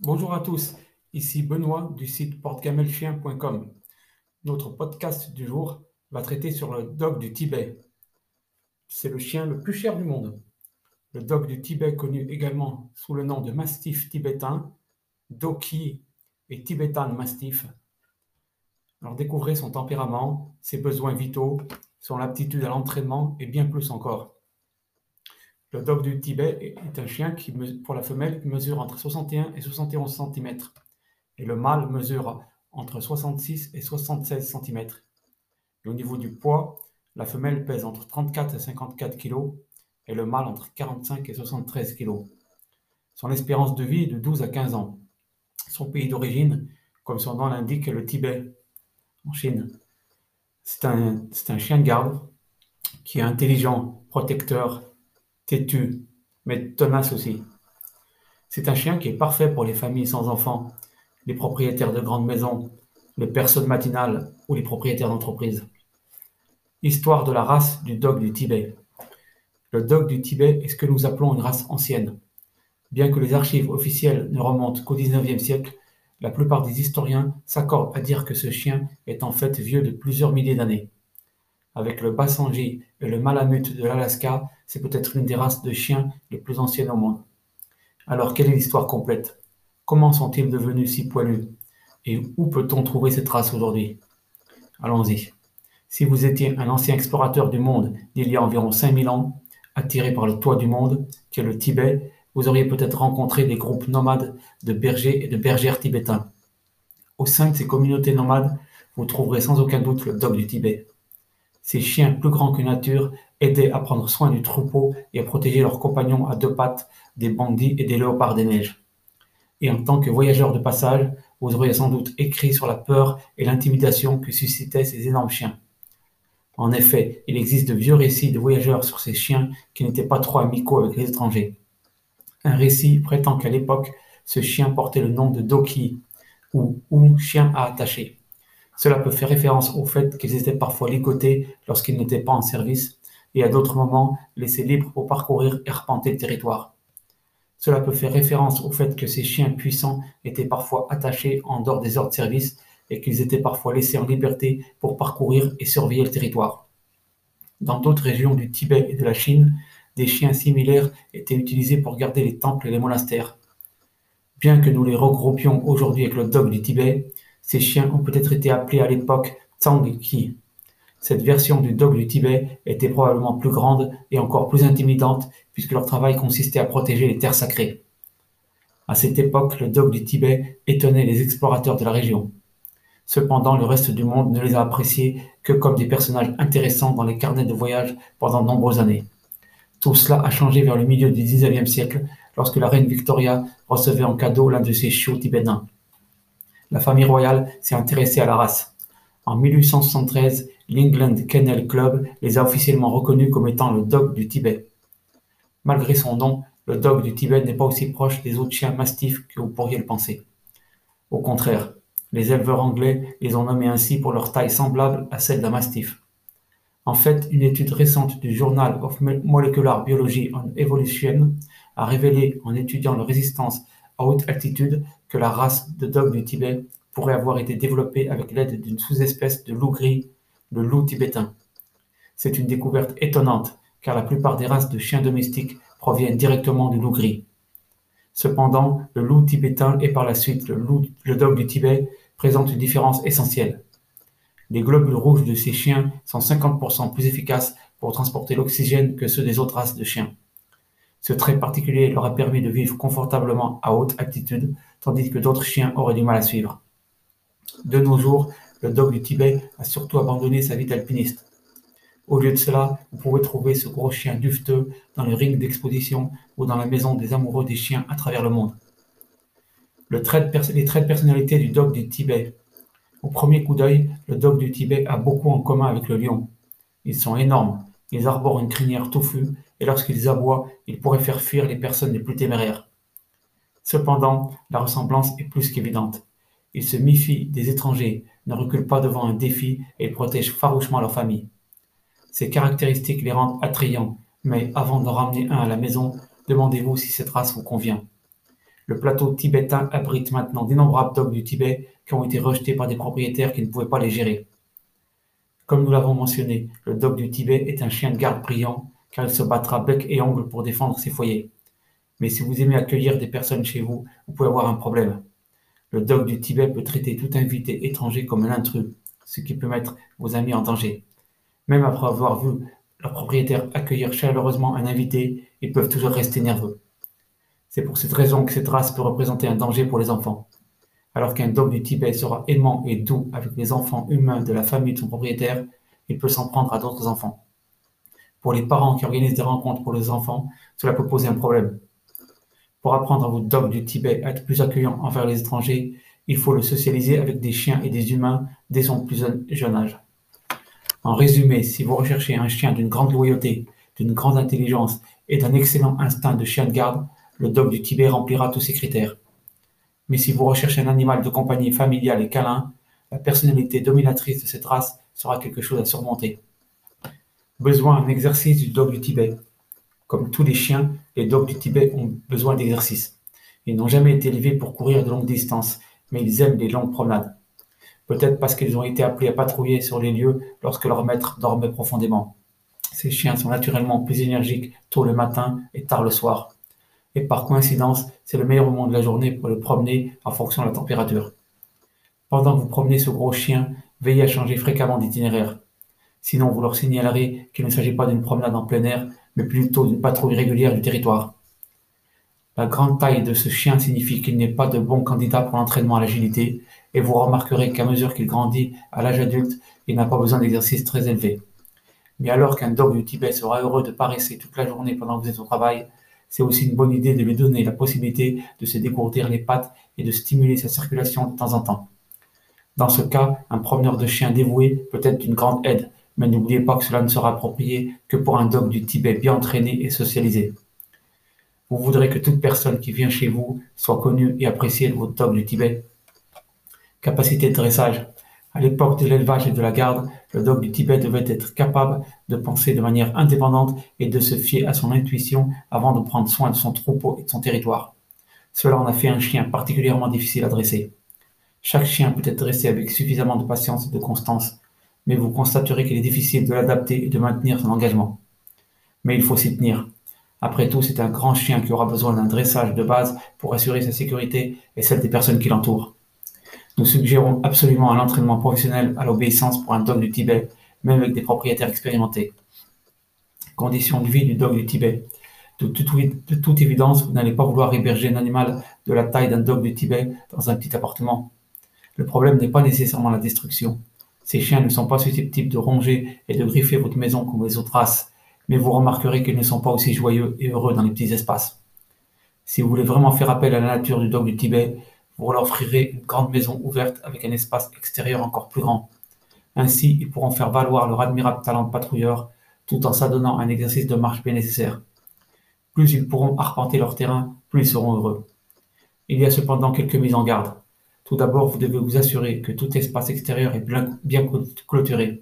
Bonjour à tous, ici Benoît du site portegamelchien.com. Notre podcast du jour va traiter sur le dog du Tibet. C'est le chien le plus cher du monde. Le dog du Tibet, connu également sous le nom de mastif tibétain, Doki et Tibetan Mastiff. Alors découvrez son tempérament, ses besoins vitaux, son aptitude à l'entraînement et bien plus encore. Le dog du Tibet est un chien qui, pour la femelle, mesure entre 61 et 71 cm et le mâle mesure entre 66 et 76 cm. au niveau du poids, la femelle pèse entre 34 et 54 kg et le mâle entre 45 et 73 kg. Son espérance de vie est de 12 à 15 ans. Son pays d'origine, comme son nom l'indique, est le Tibet, en Chine. C'est un, chien de garde qui est intelligent, protecteur, têtu, mais tenace aussi. C'est un chien qui est parfait pour les familles sans enfants, les propriétaires de grandes maisons, les personnes matinales ou les propriétaires d'entreprises. Histoire de la race du dog du Tibet. Le dog du Tibet est ce que nous appelons une race ancienne. Bien que les archives officielles ne remontent qu'au XIXe siècle, la plupart des historiens s'accordent à dire que ce chien est en fait vieux de plusieurs milliers d'années. Avec le Basenji et le Malamute de l'Alaska, c'est peut-être l'une des races de chiens les plus anciennes au monde. Alors, quelle est l'histoire complète? Comment sont-ils devenus si poilus? Et où peut-on trouver cette race aujourd'hui? Allons-y. Si vous étiez un ancien explorateur du monde d'il y a environ 5000 ans, attiré par le toit du monde, qui est le Tibet, vous auriez peut-être rencontré des groupes nomades de bergers et de bergères tibétains. Au sein de ces communautés nomades, vous trouverez sans aucun doute le dog du Tibet. Ces chiens plus grands que nature aidaient à prendre soin du troupeau et à protéger leurs compagnons à deux pattes des bandits et des léopards des neiges. Et en tant que voyageurs de passage, vous auriez sans doute écrit sur la peur et l'intimidation que suscitaient ces énormes chiens. En effet, il existe de vieux récits de voyageurs sur ces chiens qui n'étaient pas trop amicaux avec les étrangers. Un récit prétend qu'à l'époque, ce chien portait le nom de Doki, ou, ou chien à attacher. Cela peut faire référence au fait qu'ils étaient parfois ligotés lorsqu'ils n'étaient pas en service et à d'autres moments laissés libres pour parcourir et arpenter le territoire. Cela peut faire référence au fait que ces chiens puissants étaient parfois attachés en dehors des heures de service et qu'ils étaient parfois laissés en liberté pour parcourir et surveiller le territoire. Dans d'autres régions du Tibet et de la Chine, des chiens similaires étaient utilisés pour garder les temples et les monastères. Bien que nous les regroupions aujourd'hui avec le dog du Tibet, ces chiens ont peut-être été appelés à l'époque Tsangki. Cette version du dog du Tibet était probablement plus grande et encore plus intimidante puisque leur travail consistait à protéger les terres sacrées. À cette époque, le dog du Tibet étonnait les explorateurs de la région. Cependant, le reste du monde ne les a appréciés que comme des personnages intéressants dans les carnets de voyage pendant de nombreuses années. Tout cela a changé vers le milieu du XIXe siècle lorsque la reine Victoria recevait en cadeau l'un de ses chiots tibétains la famille royale s'est intéressée à la race. En 1873, l'England Kennel Club les a officiellement reconnus comme étant le dog du Tibet. Malgré son nom, le dog du Tibet n'est pas aussi proche des autres chiens mastifs que vous pourriez le penser. Au contraire, les éleveurs anglais les ont nommés ainsi pour leur taille semblable à celle d'un mastif. En fait, une étude récente du Journal of Molecular Biology and Evolution a révélé, en étudiant leur résistance à haute altitude, que la race de dog du Tibet pourrait avoir été développée avec l'aide d'une sous-espèce de loup gris, le loup tibétain. C'est une découverte étonnante, car la plupart des races de chiens domestiques proviennent directement du loup gris. Cependant, le loup tibétain et par la suite le, loup, le dog du Tibet présentent une différence essentielle. Les globules rouges de ces chiens sont 50% plus efficaces pour transporter l'oxygène que ceux des autres races de chiens. Ce trait particulier leur a permis de vivre confortablement à haute altitude, tandis que d'autres chiens auraient du mal à suivre. De nos jours, le dog du Tibet a surtout abandonné sa vie d'alpiniste. Au lieu de cela, vous pouvez trouver ce gros chien dufteux dans les rings d'exposition ou dans la maison des amoureux des chiens à travers le monde. les traits de personnalité du dog du Tibet. Au premier coup d'œil, le dog du Tibet a beaucoup en commun avec le lion. Ils sont énormes, ils arborent une crinière touffue et lorsqu'ils aboient, ils pourraient faire fuir les personnes les plus téméraires. Cependant, la ressemblance est plus qu'évidente. Ils se méfient des étrangers, ne reculent pas devant un défi et protègent farouchement leur famille. Ces caractéristiques les rendent attrayants, mais avant d'en ramener un à la maison, demandez-vous si cette race vous convient. Le plateau tibétain abrite maintenant d'innombrables dogs du Tibet qui ont été rejetés par des propriétaires qui ne pouvaient pas les gérer. Comme nous l'avons mentionné, le dog du Tibet est un chien de garde brillant car il se battra bec et ongle pour défendre ses foyers. Mais si vous aimez accueillir des personnes chez vous, vous pouvez avoir un problème. Le dog du Tibet peut traiter tout invité étranger comme un intrus, ce qui peut mettre vos amis en danger. Même après avoir vu leur propriétaire accueillir chaleureusement un invité, ils peuvent toujours rester nerveux. C'est pour cette raison que cette race peut représenter un danger pour les enfants. Alors qu'un dog du Tibet sera aimant et doux avec les enfants humains de la famille de son propriétaire, il peut s'en prendre à d'autres enfants. Pour les parents qui organisent des rencontres pour les enfants, cela peut poser un problème. Pour apprendre à votre dog du Tibet à être plus accueillant envers les étrangers, il faut le socialiser avec des chiens et des humains dès son plus jeune âge. En résumé, si vous recherchez un chien d'une grande loyauté, d'une grande intelligence et d'un excellent instinct de chien de garde, le dog du Tibet remplira tous ces critères. Mais si vous recherchez un animal de compagnie familial et câlin, la personnalité dominatrice de cette race sera quelque chose à surmonter. Besoin d'un exercice du dog du Tibet. Comme tous les chiens, les dogs du Tibet ont besoin d'exercice. Ils n'ont jamais été élevés pour courir de longues distances, mais ils aiment les longues promenades. Peut-être parce qu'ils ont été appelés à patrouiller sur les lieux lorsque leur maître dormait profondément. Ces chiens sont naturellement plus énergiques tôt le matin et tard le soir. Et par coïncidence, c'est le meilleur moment de la journée pour le promener en fonction de la température. Pendant que vous promenez ce gros chien, veillez à changer fréquemment d'itinéraire. Sinon, vous leur signalerez qu'il ne s'agit pas d'une promenade en plein air, mais plutôt d'une patrouille régulière du territoire. La grande taille de ce chien signifie qu'il n'est pas de bon candidat pour l'entraînement à l'agilité, et vous remarquerez qu'à mesure qu'il grandit à l'âge adulte, il n'a pas besoin d'exercice très élevé. Mais alors qu'un dog du Tibet sera heureux de paresser toute la journée pendant que vous êtes au travail, c'est aussi une bonne idée de lui donner la possibilité de se dégourdir les pattes et de stimuler sa circulation de temps en temps. Dans ce cas, un promeneur de chien dévoué peut être d'une grande aide, mais n'oubliez pas que cela ne sera approprié que pour un dog du Tibet bien entraîné et socialisé. Vous voudrez que toute personne qui vient chez vous soit connue et appréciée de votre dog du Tibet. Capacité de dressage. À l'époque de l'élevage et de la garde, le dog du Tibet devait être capable de penser de manière indépendante et de se fier à son intuition avant de prendre soin de son troupeau et de son territoire. Cela en a fait un chien particulièrement difficile à dresser. Chaque chien peut être dressé avec suffisamment de patience et de constance, mais vous constaterez qu'il est difficile de l'adapter et de maintenir son engagement. Mais il faut s'y tenir. Après tout, c'est un grand chien qui aura besoin d'un dressage de base pour assurer sa sécurité et celle des personnes qui l'entourent. Nous suggérons absolument un entraînement professionnel à l'obéissance pour un dog du Tibet, même avec des propriétaires expérimentés. Conditions de vie du dog du Tibet. De, toute évidence, vous n'allez pas vouloir héberger un animal de la taille d'un dog du Tibet dans un petit appartement. Le problème n'est pas nécessairement la destruction. Ces chiens ne sont pas susceptibles de ronger et de griffer votre maison comme les autres races, mais vous remarquerez qu'ils ne sont pas aussi joyeux et heureux dans les petits espaces. Si vous voulez vraiment faire appel à la nature du dog du Tibet, vous leur offrirez une grande maison ouverte avec un espace extérieur encore plus grand. Ainsi, ils pourront faire valoir leur admirable talent de patrouilleur tout en s'adonnant un exercice de marche bien nécessaire. Plus ils pourront arpenter leur terrain, plus ils seront heureux. Il y a cependant quelques mises en garde. Tout d'abord, vous devez vous assurer que tout espace extérieur est bien clôturé.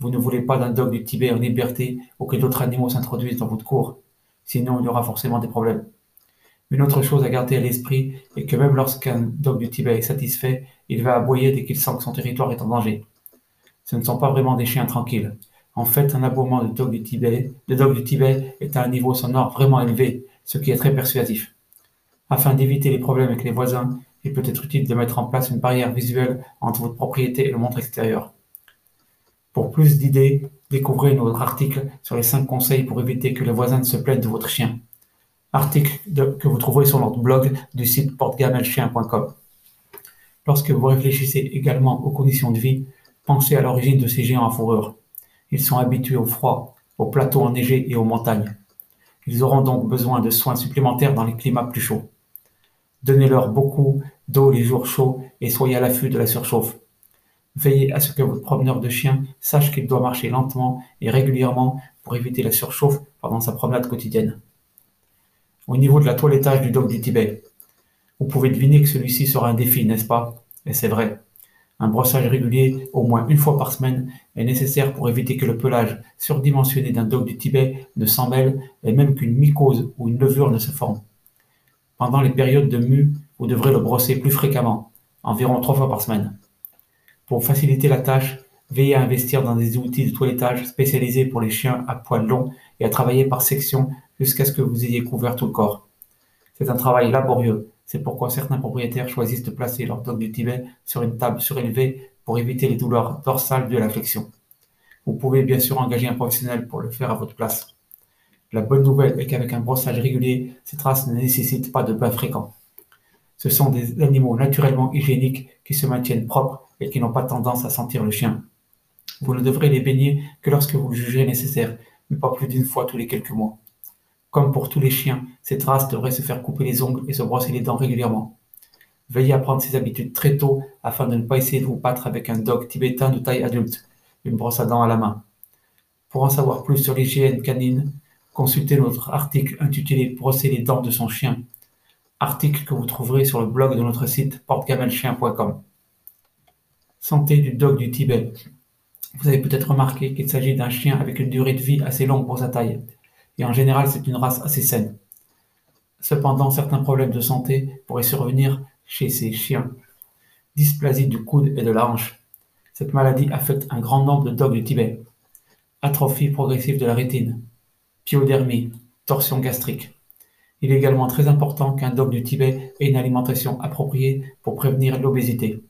Vous ne voulez pas d'un dog du Tibet en liberté ou que d'autres animaux s'introduisent dans votre cour. Sinon, il y aura forcément des problèmes. Une autre chose à garder à l'esprit est que même lorsqu'un dog du Tibet est satisfait, il va aboyer dès qu'il sent que son territoire est en danger. Ce ne sont pas vraiment des chiens tranquilles. En fait, un aboiement de dog du Tibet, de dog du Tibet est à un niveau sonore vraiment élevé, ce qui est très persuasif. Afin d'éviter les problèmes avec les voisins, il peut être utile de mettre en place une barrière visuelle entre votre propriété et le monde extérieur. Pour plus d'idées, découvrez notre article sur les 5 conseils pour éviter que les voisins ne se plaignent de votre chien. Article que vous trouverez sur notre blog du site portegamelchien.com. Lorsque vous réfléchissez également aux conditions de vie, pensez à l'origine de ces géants à fourrure. Ils sont habitués au froid, aux plateaux enneigés et aux montagnes. Ils auront donc besoin de soins supplémentaires dans les climats plus chauds. Donnez-leur beaucoup d'eau les jours chauds et soyez à l'affût de la surchauffe. Veillez à ce que votre promeneur de chien sache qu'il doit marcher lentement et régulièrement pour éviter la surchauffe pendant sa promenade quotidienne. Au niveau de la toilettage du dog du Tibet, vous pouvez deviner que celui-ci sera un défi, n'est-ce pas? Et c'est vrai. Un brossage régulier, au moins une fois par semaine, est nécessaire pour éviter que le pelage surdimensionné d'un dog du Tibet ne s'en mêle et même qu'une mycose ou une levure ne se forme. Pendant les périodes de mue, vous devrez le brosser plus fréquemment, environ trois fois par semaine. Pour faciliter la tâche, veillez à investir dans des outils de toilettage spécialisés pour les chiens à poils longs et à travailler par section jusqu'à ce que vous ayez couvert tout le corps. C'est un travail laborieux, c'est pourquoi certains propriétaires choisissent de placer leur dog du Tibet sur une table surélevée pour éviter les douleurs dorsales de la flexion. Vous pouvez bien sûr engager un professionnel pour le faire à votre place. La bonne nouvelle est qu'avec un brossage régulier, ces traces ne nécessitent pas de bain fréquent. Ce sont des animaux naturellement hygiéniques qui se maintiennent propres et qui n'ont pas tendance à sentir le chien. Vous ne devrez les baigner que lorsque vous le jugez nécessaire, mais pas plus d'une fois tous les quelques mois. Comme pour tous les chiens, ces traces devraient se faire couper les ongles et se brosser les dents régulièrement. Veillez à prendre ces habitudes très tôt afin de ne pas essayer de vous battre avec un dog tibétain de taille adulte, une brosse à dents à la main. Pour en savoir plus sur l'hygiène canine, consultez notre article intitulé Brosser les dents de son chien, article que vous trouverez sur le blog de notre site portegamelchien.com. Santé du dog du Tibet. Vous avez peut-être remarqué qu'il s'agit d'un chien avec une durée de vie assez longue pour sa taille, et en général c'est une race assez saine. Cependant, certains problèmes de santé pourraient survenir chez ces chiens. Dysplasie du coude et de la hanche. Cette maladie affecte un grand nombre de dogs du Tibet. Atrophie progressive de la rétine. Pyodermie, torsion gastrique. Il est également très important qu'un dog du Tibet ait une alimentation appropriée pour prévenir l'obésité.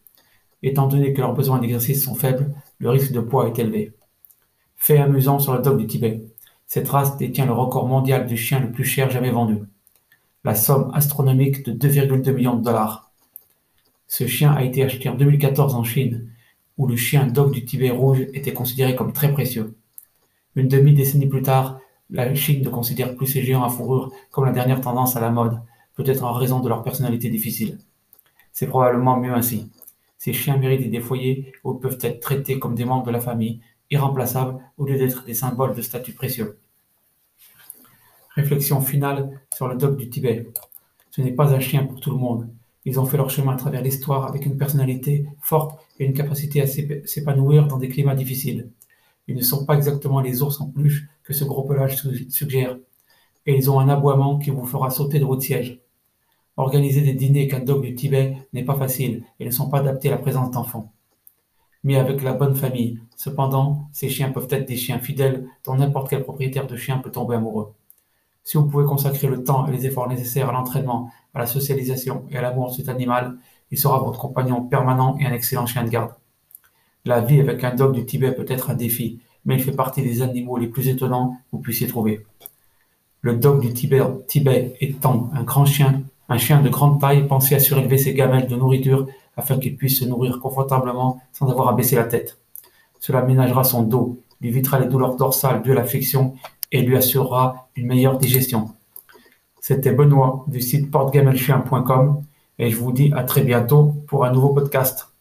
Étant donné que leurs besoins d'exercice sont faibles, le risque de poids est élevé. Fait amusant sur le dog du Tibet. Cette race détient le record mondial du chien le plus cher jamais vendu. La somme astronomique de 2,2 millions de dollars. Ce chien a été acheté en 2014 en Chine, où le chien dog du Tibet rouge était considéré comme très précieux. Une demi-décennie plus tard, la Chine ne considère plus ces géants à fourrure comme la dernière tendance à la mode, peut-être en raison de leur personnalité difficile. C'est probablement mieux ainsi. Ces chiens méritent des foyers où ils peuvent être traités comme des membres de la famille, irremplaçables au lieu d'être des symboles de statut précieux. Réflexion finale sur le dog du Tibet. Ce n'est pas un chien pour tout le monde. Ils ont fait leur chemin à travers l'histoire avec une personnalité forte et une capacité à s'épanouir dans des climats difficiles. Ils ne sont pas exactement les ours en peluche que ce gros pelage suggère. Et ils ont un aboiement qui vous fera sauter de votre siège. Organiser des dîners qu'un dog du Tibet n'est pas facile et ne sont pas adaptés à la présence d'enfants. Mais avec la bonne famille, cependant, ces chiens peuvent être des chiens fidèles dont n'importe quel propriétaire de chien peut tomber amoureux. Si vous pouvez consacrer le temps et les efforts nécessaires à l'entraînement, à la socialisation et à l'amour de cet animal, il sera votre compagnon permanent et un excellent chien de garde. La vie avec un dog du Tibet peut être un défi, mais il fait partie des animaux les plus étonnants que vous puissiez trouver. Le dog du Tibet, étant un grand chien, un chien de grande taille pensé à surélever ses gamelles de nourriture afin qu'il puisse se nourrir confortablement sans avoir à baisser la tête. Cela ménagera son dos, lui évitera les douleurs dorsales de la flexion et lui assurera une meilleure digestion. C'était Benoît du site portegamelchien.com et je vous dis à très bientôt pour un nouveau podcast.